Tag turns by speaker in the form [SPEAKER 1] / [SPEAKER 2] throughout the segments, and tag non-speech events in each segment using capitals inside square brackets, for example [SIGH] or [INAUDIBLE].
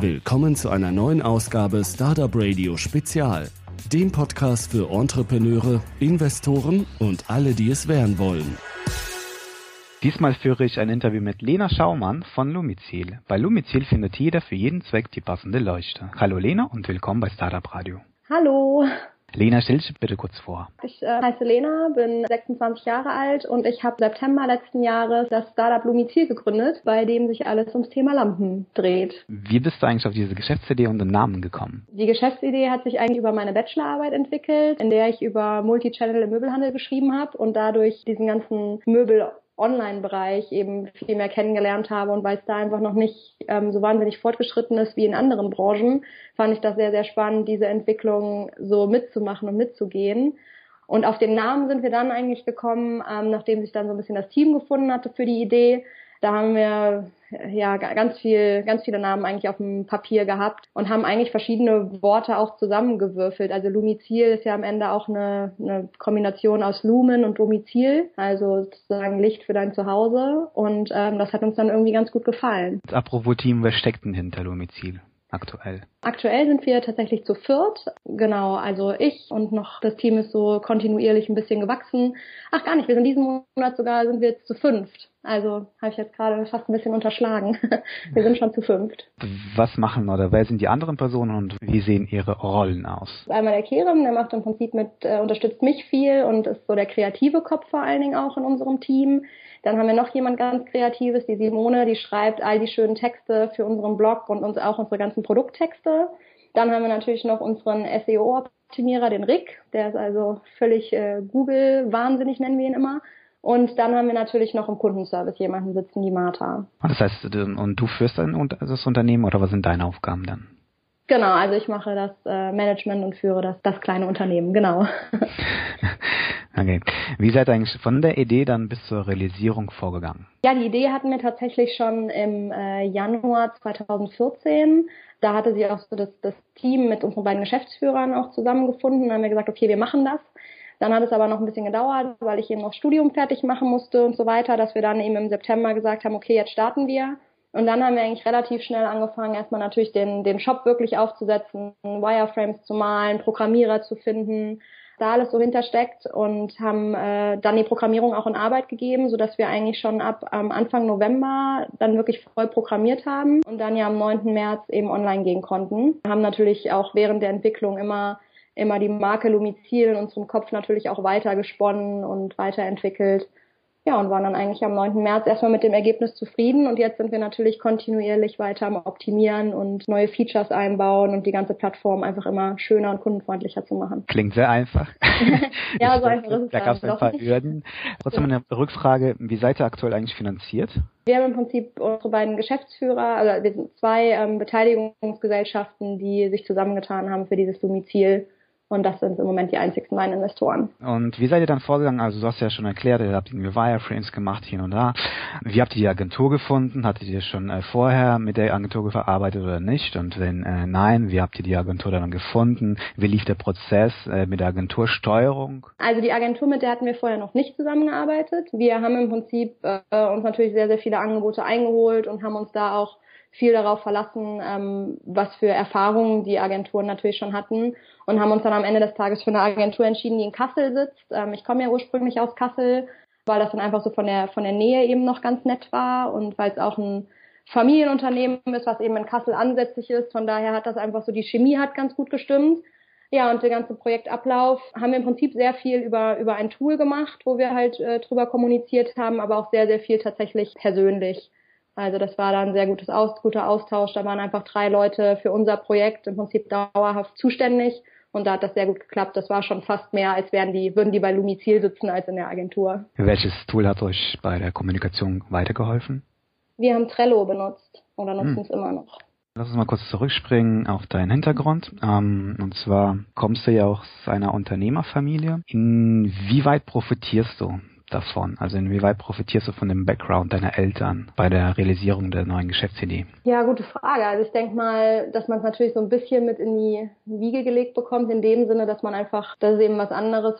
[SPEAKER 1] Willkommen zu einer neuen Ausgabe Startup Radio Spezial, dem Podcast für Entrepreneure, Investoren und alle, die es werden wollen.
[SPEAKER 2] Diesmal führe ich ein Interview mit Lena Schaumann von Lumizil. Bei Lumizil findet jeder für jeden Zweck die passende Leuchte. Hallo Lena und willkommen bei Startup Radio.
[SPEAKER 3] Hallo.
[SPEAKER 2] Lena, stell dich bitte kurz vor.
[SPEAKER 3] Ich äh, heiße Lena, bin 26 Jahre alt und ich habe September letzten Jahres das Startup Lumizil gegründet, bei dem sich alles ums Thema Lampen dreht.
[SPEAKER 2] Wie bist du eigentlich auf diese Geschäftsidee und den Namen gekommen?
[SPEAKER 3] Die Geschäftsidee hat sich eigentlich über meine Bachelorarbeit entwickelt, in der ich über Multichannel im Möbelhandel geschrieben habe und dadurch diesen ganzen Möbel Online-Bereich eben viel mehr kennengelernt habe und weil es da einfach noch nicht ähm, so wahnsinnig fortgeschritten ist wie in anderen Branchen, fand ich das sehr, sehr spannend, diese Entwicklung so mitzumachen und mitzugehen. Und auf den Namen sind wir dann eigentlich gekommen, ähm, nachdem sich dann so ein bisschen das Team gefunden hatte für die Idee. Da haben wir ja ganz viel, ganz viele Namen eigentlich auf dem Papier gehabt und haben eigentlich verschiedene Worte auch zusammengewürfelt. Also Lumizil ist ja am Ende auch eine, eine Kombination aus Lumen und Domizil, also sozusagen Licht für dein Zuhause. Und ähm, das hat uns dann irgendwie ganz gut gefallen.
[SPEAKER 2] Apropos Team, wer steckt denn hinter Lumizil? aktuell?
[SPEAKER 3] Aktuell sind wir tatsächlich zu viert. Genau, also ich und noch das Team ist so kontinuierlich ein bisschen gewachsen. Ach gar nicht, wir sind diesen Monat sogar sind wir jetzt zu fünft. Also habe ich jetzt gerade fast ein bisschen unterschlagen. [LAUGHS] wir sind schon zu fünft.
[SPEAKER 2] Was machen oder wer sind die anderen Personen und wie sehen ihre Rollen aus?
[SPEAKER 3] Einmal der Kerem, der macht im Prinzip mit, äh, unterstützt mich viel und ist so der kreative Kopf vor allen Dingen auch in unserem Team. Dann haben wir noch jemand ganz Kreatives, die Simone, die schreibt all die schönen Texte für unseren Blog und uns auch unsere ganzen Produkttexte. Dann haben wir natürlich noch unseren SEO-Optimierer, den Rick, der ist also völlig äh, Google-wahnsinnig, nennen wir ihn immer. Und dann haben wir natürlich noch im Kundenservice jemanden sitzen, die Martha.
[SPEAKER 2] Das heißt, und du führst dann das Unternehmen oder was sind deine Aufgaben dann?
[SPEAKER 3] Genau, also ich mache das äh, Management und führe das, das kleine Unternehmen, genau. [LAUGHS]
[SPEAKER 2] okay. Wie seid ihr eigentlich von der Idee dann bis zur Realisierung vorgegangen?
[SPEAKER 3] Ja, die Idee hatten wir tatsächlich schon im äh, Januar 2014. Da hatte sie auch so das, das Team mit unseren beiden Geschäftsführern auch zusammengefunden. Dann haben wir gesagt, okay, wir machen das. Dann hat es aber noch ein bisschen gedauert, weil ich eben noch Studium fertig machen musste und so weiter, dass wir dann eben im September gesagt haben, okay, jetzt starten wir. Und dann haben wir eigentlich relativ schnell angefangen, erstmal natürlich den, den Shop wirklich aufzusetzen, Wireframes zu malen, Programmierer zu finden, da alles so hintersteckt und haben äh, dann die Programmierung auch in Arbeit gegeben, so dass wir eigentlich schon ab ähm, Anfang November dann wirklich voll programmiert haben und dann ja am 9. März eben online gehen konnten. Wir haben natürlich auch während der Entwicklung immer immer die Marke Lumizil in unserem Kopf natürlich auch weiter gesponnen und weiterentwickelt ja, und waren dann eigentlich am 9. März erstmal mit dem Ergebnis zufrieden und jetzt sind wir natürlich kontinuierlich weiter am Optimieren und neue Features einbauen und die ganze Plattform einfach immer schöner und kundenfreundlicher zu machen.
[SPEAKER 2] Klingt sehr einfach. [LAUGHS]
[SPEAKER 3] ja, so einfach ist es.
[SPEAKER 2] Da gab es ein paar Hürden. Trotzdem eine Rückfrage, wie seid ihr aktuell eigentlich finanziert?
[SPEAKER 3] Wir haben im Prinzip unsere beiden Geschäftsführer, also wir sind zwei ähm, Beteiligungsgesellschaften, die sich zusammengetan haben für dieses Domizil und das sind im Moment die einzigsten meinen Investoren.
[SPEAKER 2] Und wie seid ihr dann vorgegangen? Also du hast ja schon erklärt, ihr habt irgendwie Wireframes gemacht hier und da. Wie habt ihr die Agentur gefunden? Hattet ihr schon äh, vorher mit der Agentur verarbeitet oder nicht? Und wenn äh, nein, wie habt ihr die Agentur dann gefunden? Wie lief der Prozess äh, mit der Agentursteuerung?
[SPEAKER 3] Also die Agentur, mit der hatten wir vorher noch nicht zusammengearbeitet. Wir haben im Prinzip äh, uns natürlich sehr, sehr viele Angebote eingeholt und haben uns da auch viel darauf verlassen, ähm, was für Erfahrungen die Agenturen natürlich schon hatten und haben uns dann am Ende des Tages für eine Agentur entschieden, die in Kassel sitzt. Ähm, ich komme ja ursprünglich aus Kassel, weil das dann einfach so von der von der Nähe eben noch ganz nett war und weil es auch ein Familienunternehmen ist, was eben in Kassel ansässig ist. Von daher hat das einfach so die Chemie hat ganz gut gestimmt. Ja, und der ganze Projektablauf haben wir im Prinzip sehr viel über, über ein Tool gemacht, wo wir halt äh, drüber kommuniziert haben, aber auch sehr, sehr viel tatsächlich persönlich. Also das war dann sehr gutes Aus, guter Austausch. Da waren einfach drei Leute für unser Projekt im Prinzip dauerhaft zuständig und da hat das sehr gut geklappt. Das war schon fast mehr, als wären die, würden die bei Lumizil sitzen als in der Agentur.
[SPEAKER 2] Welches Tool hat euch bei der Kommunikation weitergeholfen?
[SPEAKER 3] Wir haben Trello benutzt oder nutzen hm. es immer noch.
[SPEAKER 2] Lass uns mal kurz zurückspringen auf deinen Hintergrund. Ähm, und zwar kommst du ja auch aus einer Unternehmerfamilie. Inwieweit profitierst du davon? Also inwieweit profitierst du von dem Background deiner Eltern bei der Realisierung der neuen Geschäftsidee?
[SPEAKER 3] Ja, gute Frage. Also ich denke mal, dass man es natürlich so ein bisschen mit in die Wiege gelegt bekommt, in dem Sinne, dass man einfach, das ist eben was anderes.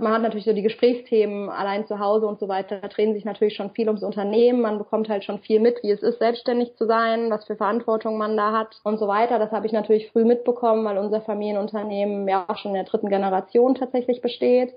[SPEAKER 3] Man hat natürlich so die Gesprächsthemen allein zu Hause und so weiter, da drehen sich natürlich schon viel ums Unternehmen. Man bekommt halt schon viel mit, wie es ist, selbstständig zu sein, was für Verantwortung man da hat und so weiter. Das habe ich natürlich früh mitbekommen, weil unser Familienunternehmen ja auch schon in der dritten Generation tatsächlich besteht.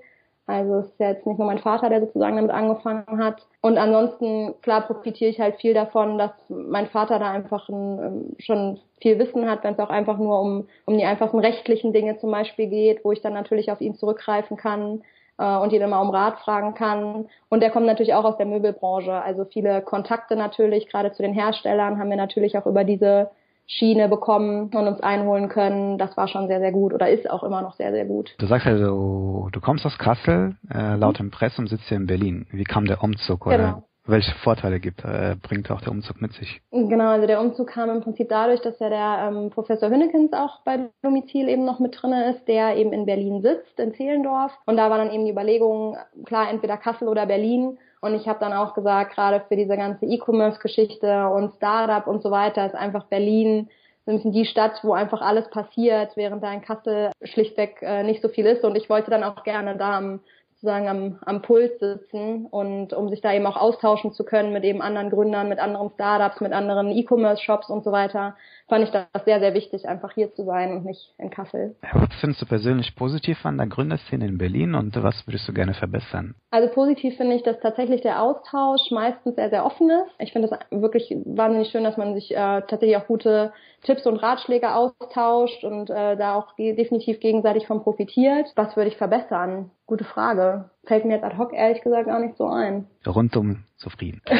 [SPEAKER 3] Also es ist ja jetzt nicht nur mein Vater, der sozusagen damit angefangen hat. Und ansonsten, klar, profitiere ich halt viel davon, dass mein Vater da einfach ein, ähm, schon viel Wissen hat, wenn es auch einfach nur um, um die einfachen rechtlichen Dinge zum Beispiel geht, wo ich dann natürlich auf ihn zurückgreifen kann äh, und ihn immer um Rat fragen kann. Und der kommt natürlich auch aus der Möbelbranche. Also viele Kontakte natürlich, gerade zu den Herstellern, haben wir natürlich auch über diese Schiene bekommen und uns einholen können. Das war schon sehr, sehr gut oder ist auch immer noch sehr, sehr gut.
[SPEAKER 2] Du sagst also, du kommst aus Kassel, äh, laut mhm. Impressum sitzt hier in Berlin. Wie kam der Umzug oder genau. welche Vorteile gibt, äh, bringt auch der Umzug mit sich?
[SPEAKER 3] Genau, also der Umzug kam im Prinzip dadurch, dass ja der ähm, Professor Hünnekens auch bei Domizil eben noch mit drinne ist, der eben in Berlin sitzt, in Zehlendorf. Und da war dann eben die Überlegung, klar, entweder Kassel oder Berlin. Und ich habe dann auch gesagt, gerade für diese ganze E-Commerce-Geschichte und Startup und so weiter ist einfach Berlin so ein bisschen die Stadt, wo einfach alles passiert, während da in Kassel schlichtweg äh, nicht so viel ist. Und ich wollte dann auch gerne da am sozusagen am, am Puls sitzen und um sich da eben auch austauschen zu können mit eben anderen Gründern, mit anderen Startups, mit anderen E-Commerce-Shops und so weiter, fand ich das sehr, sehr wichtig, einfach hier zu sein und nicht in Kassel.
[SPEAKER 2] Was findest du persönlich positiv an der Gründerszene in Berlin und was würdest du gerne verbessern?
[SPEAKER 3] Also positiv finde ich, dass tatsächlich der Austausch meistens sehr, sehr offen ist. Ich finde es wirklich wahnsinnig schön, dass man sich äh, tatsächlich auch gute Tipps und Ratschläge austauscht und äh, da auch definitiv gegenseitig von profitiert. Was würde ich verbessern? Gute Frage. Fällt mir jetzt ad hoc ehrlich gesagt gar nicht so ein.
[SPEAKER 2] Rundum zufrieden. [LAUGHS]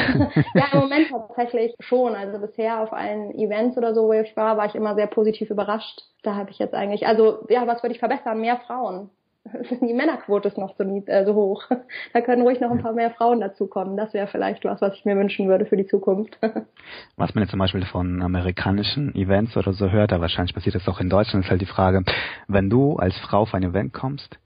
[SPEAKER 3] ja, im Moment tatsächlich schon. Also bisher auf allen Events oder so, wo ich war, war ich immer sehr positiv überrascht. Da habe ich jetzt eigentlich, also ja, was würde ich verbessern? Mehr Frauen. [LAUGHS] Die Männerquote ist noch so, äh, so hoch. [LAUGHS] Da können ruhig noch ein paar mehr Frauen dazukommen. Das wäre vielleicht was, was ich mir wünschen würde für die Zukunft.
[SPEAKER 2] Was man jetzt zum Beispiel von amerikanischen Events oder so hört, aber wahrscheinlich passiert das auch in Deutschland, ist halt die Frage, wenn du als Frau auf ein Event kommst,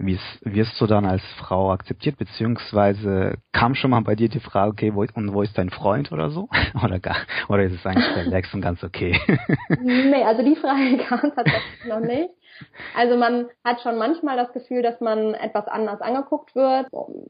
[SPEAKER 2] wirst du dann als Frau akzeptiert, beziehungsweise kam schon mal bei dir die Frage, okay, wo, und wo ist dein Freund oder so? [LAUGHS] Oder gar, oder ist es eigentlich relaxed und ganz okay?
[SPEAKER 3] nee, also die Frage [LAUGHS] kam tatsächlich noch nicht. Also man hat schon manchmal das Gefühl, dass man etwas anders angeguckt wird,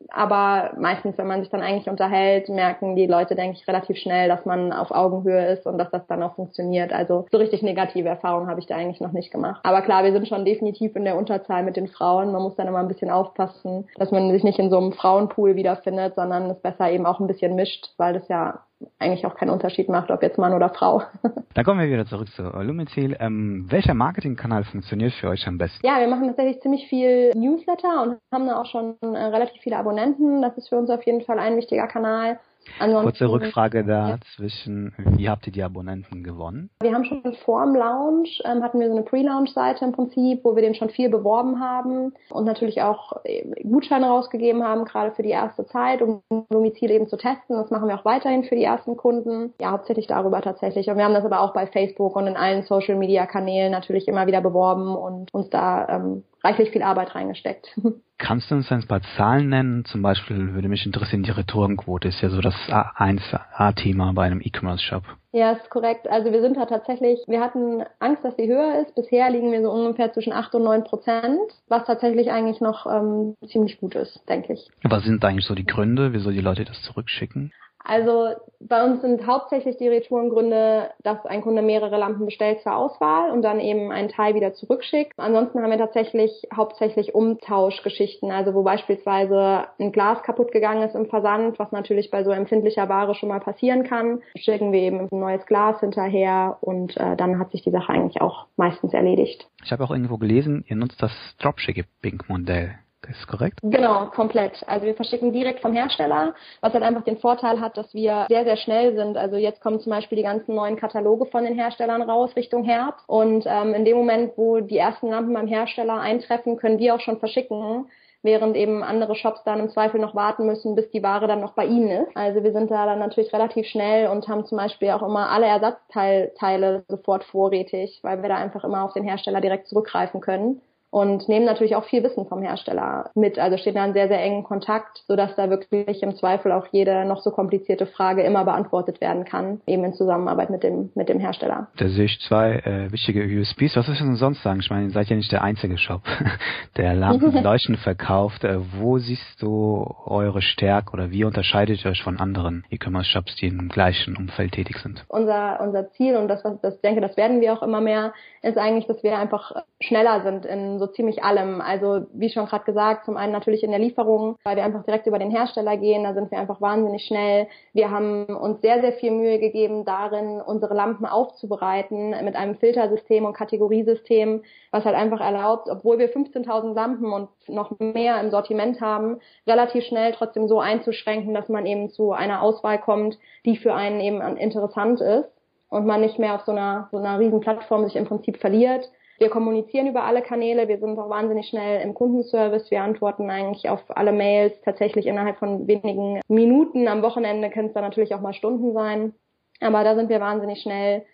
[SPEAKER 3] aber meistens, wenn man sich dann eigentlich unterhält, merken die Leute, denke ich, relativ schnell, dass man auf Augenhöhe ist und dass das dann auch funktioniert. Also so richtig negative Erfahrungen habe ich da eigentlich noch nicht gemacht. Aber klar, wir sind schon definitiv in der Unterzahl mit den Frauen. Man muss dann immer ein bisschen aufpassen, dass man sich nicht in so einem Frauenpool wiederfindet, sondern es besser eben auch ein bisschen mischt, weil das ja eigentlich auch keinen Unterschied macht, ob jetzt Mann oder Frau. [LAUGHS]
[SPEAKER 2] Dann kommen wir wieder zurück zu Lumizil. Ähm, welcher Marketingkanal funktioniert für euch am besten?
[SPEAKER 3] Ja, wir machen tatsächlich ziemlich viel Newsletter und haben da auch schon äh, relativ viele Abonnenten. Das ist für uns auf jeden Fall ein wichtiger Kanal.
[SPEAKER 2] Ansonsten, Kurze Rückfrage dazwischen. Wie habt ihr die Abonnenten gewonnen?
[SPEAKER 3] Wir haben schon vor dem Launch, ähm, hatten wir so eine Pre-Launch-Seite im Prinzip, wo wir den schon viel beworben haben und natürlich auch äh, Gutscheine rausgegeben haben, gerade für die erste Zeit, um Domizil eben zu testen. Das machen wir auch weiterhin für die ersten Kunden. Ja, hauptsächlich darüber tatsächlich. Und wir haben das aber auch bei Facebook und in allen Social-Media-Kanälen natürlich immer wieder beworben und uns da ähm, reichlich viel Arbeit reingesteckt. [LAUGHS]
[SPEAKER 2] Kannst du uns ein paar Zahlen nennen? Zum Beispiel würde mich interessieren, die Retourenquote ist ja so das A1-A-Thema bei einem E-Commerce-Shop.
[SPEAKER 3] Ja, ist korrekt. Also wir sind da tatsächlich, wir hatten Angst, dass sie höher ist. Bisher liegen wir so ungefähr zwischen 8 und 9 Prozent, was tatsächlich eigentlich noch ähm, ziemlich gut ist, denke ich.
[SPEAKER 2] Was sind eigentlich so die Gründe, wieso die Leute das zurückschicken?
[SPEAKER 3] Also bei uns sind hauptsächlich die Retourengründe, dass ein Kunde mehrere Lampen bestellt zur Auswahl und dann eben einen Teil wieder zurückschickt. Ansonsten haben wir tatsächlich hauptsächlich Umtauschgeschichten, also wo beispielsweise ein Glas kaputt gegangen ist im Versand, was natürlich bei so empfindlicher Ware schon mal passieren kann, schicken wir eben ein neues Glas hinterher und äh, dann hat sich die Sache eigentlich auch meistens erledigt.
[SPEAKER 2] Ich habe auch irgendwo gelesen, ihr nutzt das Dropshipping-Modell ist korrekt?
[SPEAKER 3] Genau, komplett. Also wir verschicken direkt vom Hersteller, was halt einfach den Vorteil hat, dass wir sehr, sehr schnell sind. Also jetzt kommen zum Beispiel die ganzen neuen Kataloge von den Herstellern raus Richtung Herbst. Und ähm, in dem Moment, wo die ersten Lampen beim Hersteller eintreffen, können wir auch schon verschicken während eben andere Shops dann im Zweifel noch warten müssen, bis die Ware dann noch bei ihnen ist. Also wir sind da dann natürlich relativ schnell und haben zum Beispiel auch immer alle Ersatzteile sofort vorrätig, weil wir da einfach immer auf den Hersteller direkt zurückgreifen können und nehmen natürlich auch viel Wissen vom Hersteller mit. Also stehen da in sehr, sehr engen Kontakt, sodass da wirklich im Zweifel auch jede noch so komplizierte Frage immer beantwortet werden kann, eben in Zusammenarbeit mit dem, mit dem Hersteller.
[SPEAKER 2] Da sehe ich zwei äh, wichtige USPs. Was ist denn sonst sagen? Ich meine, ihr seid ja nicht der einzige Shop, [LAUGHS] der Lampenleuchten [LAUGHS] verkauft. Äh, wo siehst du eure Stärke oder wie unterscheidet ihr euch von anderen E-Commerce-Shops, die im gleichen Umfeld tätig sind?
[SPEAKER 3] Unser, unser Ziel und das, was das ich denke, das werden wir auch immer mehr, ist eigentlich, dass wir einfach schneller sind in so ziemlich allem. Also wie schon gerade gesagt, zum einen natürlich in der Lieferung, weil wir einfach direkt über den Hersteller gehen, da sind wir einfach wahnsinnig schnell. Wir haben uns sehr, sehr viel Mühe gegeben darin, unsere Lampen aufzubereiten mit einem Filtersystem und Kategoriesystem, was halt einfach erlaubt, obwohl wir 15.000 Lampen und noch mehr im Sortiment haben, relativ schnell trotzdem so einzuschränken, dass man eben zu einer Auswahl kommt, die für einen eben interessant ist und man nicht mehr auf so einer, so einer riesen Plattform sich im Prinzip verliert. Wir kommunizieren über alle Kanäle, wir sind auch wahnsinnig schnell im Kundenservice, wir antworten eigentlich auf alle Mails tatsächlich innerhalb von wenigen Minuten. Am Wochenende können es dann natürlich auch mal Stunden sein, aber da sind wir wahnsinnig schnell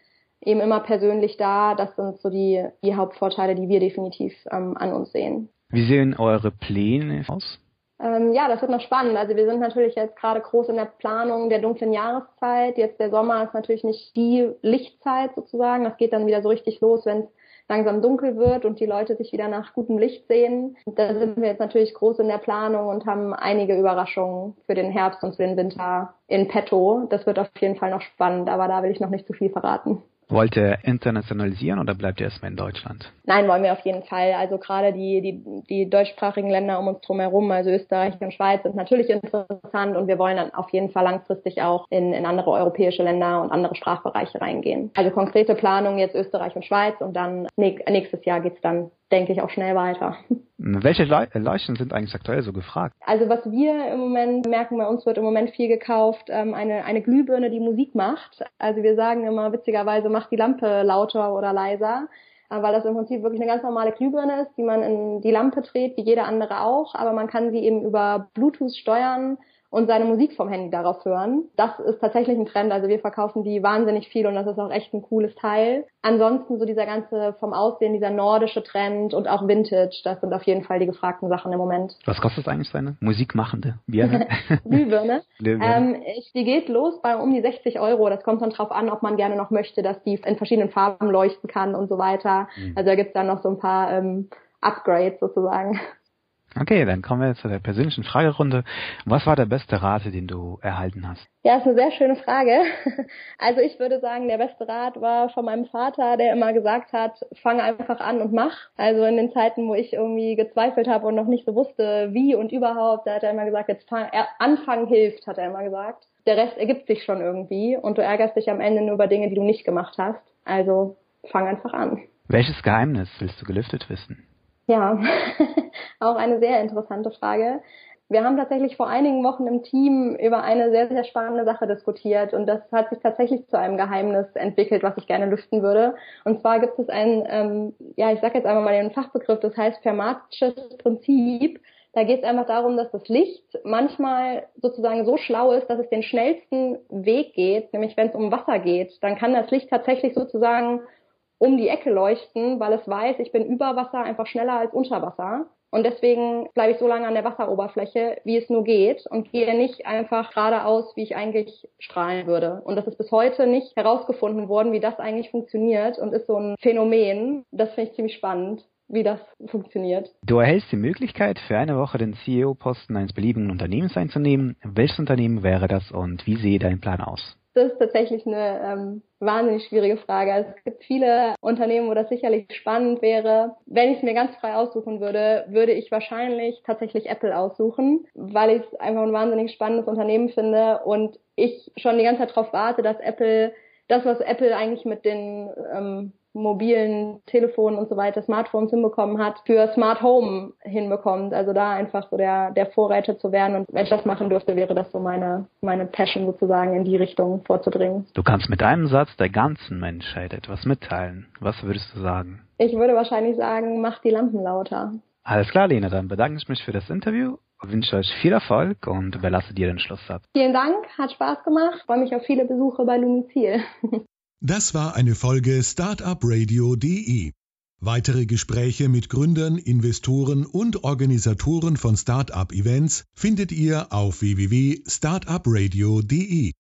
[SPEAKER 3] eben immer persönlich da. Das sind so die, die Hauptvorteile, die wir definitiv ähm, an uns sehen.
[SPEAKER 2] Wie sehen eure Pläne aus?
[SPEAKER 3] Ähm, ja, das wird noch spannend. Also wir sind natürlich jetzt gerade groß in der Planung der dunklen Jahreszeit. Jetzt der Sommer ist natürlich nicht die Lichtzeit sozusagen. Das geht dann wieder so richtig los, wenn es langsam dunkel wird und die Leute sich wieder nach gutem Licht sehen. Da sind wir jetzt natürlich groß in der Planung und haben einige Überraschungen für den Herbst und für den Winter in petto. Das wird auf jeden Fall noch spannend, aber da will ich noch nicht zu viel verraten.
[SPEAKER 2] Wollt ihr internationalisieren oder bleibt ihr erstmal in Deutschland?
[SPEAKER 3] Nein, wollen wir auf jeden Fall. Also gerade die, die, die deutschsprachigen Länder um uns drum herum, also Österreich und Schweiz, sind natürlich interessant und wir wollen dann auf jeden Fall langfristig auch in, in andere europäische Länder und andere Sprachbereiche reingehen. Also konkrete Planung jetzt Österreich und Schweiz und dann nächstes Jahr geht's dann denke ich, auch schnell weiter. [LAUGHS]
[SPEAKER 2] Welche Leuchten sind eigentlich aktuell so gefragt?
[SPEAKER 3] Also was wir im Moment merken, bei uns wird im Moment viel gekauft, ähm, eine, eine Glühbirne, die Musik macht. Also wir sagen immer witzigerweise, macht die Lampe lauter oder leiser äh, weil das im Prinzip wirklich eine ganz normale Glühbirne ist, die man in die Lampe dreht, wie jede andere auch, aber man kann sie eben über Bluetooth steuern und seine Musik vom Handy darauf hören. Das ist tatsächlich ein Trend. Also wir verkaufen die wahnsinnig viel und das ist auch echt ein cooles Teil. Ansonsten so dieser ganze vom Aussehen, dieser nordische Trend und auch Vintage, das sind auf jeden Fall die gefragten Sachen im Moment.
[SPEAKER 2] Was kostet eigentlich seine Musikmachende Birne?
[SPEAKER 3] Glühbirne. [LAUGHS] [LAUGHS] ähm, die geht los bei um die 60 Euro. Das kommt dann drauf an, ob man gerne noch möchte, dass die in verschiedenen Farben leuchten kann und so weiter. Mhm. Also da gibt's dann noch so ein paar ähm, Upgrades sozusagen.
[SPEAKER 2] Okay, dann kommen wir zu der persönlichen Fragerunde. Was war der beste Rat, den du erhalten hast?
[SPEAKER 3] Ja, ist eine sehr schöne Frage. [LAUGHS] Also ich würde sagen, der beste Rat war von meinem Vater, der immer gesagt hat, fang einfach an und mach. Also in den Zeiten, wo ich irgendwie gezweifelt habe und noch nicht so wusste, wie und überhaupt, da hat er immer gesagt, jetzt fang, anfangen hilft, hat er immer gesagt. Der Rest ergibt sich schon irgendwie und du ärgerst dich am Ende nur über Dinge, die du nicht gemacht hast. Also fang einfach an.
[SPEAKER 2] Welches Geheimnis willst du gelüftet wissen?
[SPEAKER 3] Ja, [LAUGHS] auch eine sehr interessante Frage. Wir haben tatsächlich vor einigen Wochen im Team über eine sehr, sehr spannende Sache diskutiert und das hat sich tatsächlich zu einem Geheimnis entwickelt, was ich gerne lüften würde. Und zwar gibt es ein, ähm, ja, ich sage jetzt einmal mal den Fachbegriff, das heißt Fermatsches Prinzip. Da geht es einfach darum, dass das Licht manchmal sozusagen so schlau ist, dass es den schnellsten Weg geht, nämlich wenn es um Wasser geht. Dann kann das Licht tatsächlich sozusagen um die Ecke leuchten, weil es weiß, ich bin über Wasser einfach schneller als unter Wasser. Und deswegen bleibe ich so lange an der Wasseroberfläche, wie es nur geht und gehe nicht einfach geradeaus, wie ich eigentlich strahlen würde. Und das ist bis heute nicht herausgefunden worden, wie das eigentlich funktioniert und ist so ein Phänomen. Das finde ich ziemlich spannend wie das funktioniert.
[SPEAKER 2] Du erhältst die Möglichkeit, für eine Woche den CEO-Posten eines beliebigen Unternehmens einzunehmen. Welches Unternehmen wäre das und wie sehe dein Plan aus?
[SPEAKER 3] Das ist tatsächlich eine ähm, wahnsinnig schwierige Frage. Also es gibt viele Unternehmen, wo das sicherlich spannend wäre. Wenn ich es mir ganz frei aussuchen würde, würde ich wahrscheinlich tatsächlich Apple aussuchen, weil ich es einfach ein wahnsinnig spannendes Unternehmen finde und ich schon die ganze Zeit darauf warte, dass Apple das, was Apple eigentlich mit den ähm, mobilen Telefonen und so weiter, Smartphones hinbekommen hat, für Smart Home hinbekommt. Also da einfach so der, der Vorreiter zu werden. Und wenn ich das machen dürfte, wäre das so meine, meine Passion sozusagen in die Richtung vorzudringen.
[SPEAKER 2] Du kannst mit einem Satz der ganzen Menschheit etwas mitteilen. Was würdest du sagen?
[SPEAKER 3] Ich würde wahrscheinlich sagen, mach die Lampen lauter.
[SPEAKER 2] Alles klar, Lena, dann bedanke ich mich für das Interview wünsche euch viel Erfolg und überlasse dir den Schlusssatz.
[SPEAKER 3] Vielen Dank, hat Spaß gemacht. Freue mich auf viele Besuche bei Lumizil. [LAUGHS]
[SPEAKER 1] Das war eine Folge Startup Radio.de.
[SPEAKER 4] Weitere Gespräche mit Gründern, Investoren und Organisatoren von Startup-Events findet ihr auf www.startupradio.de.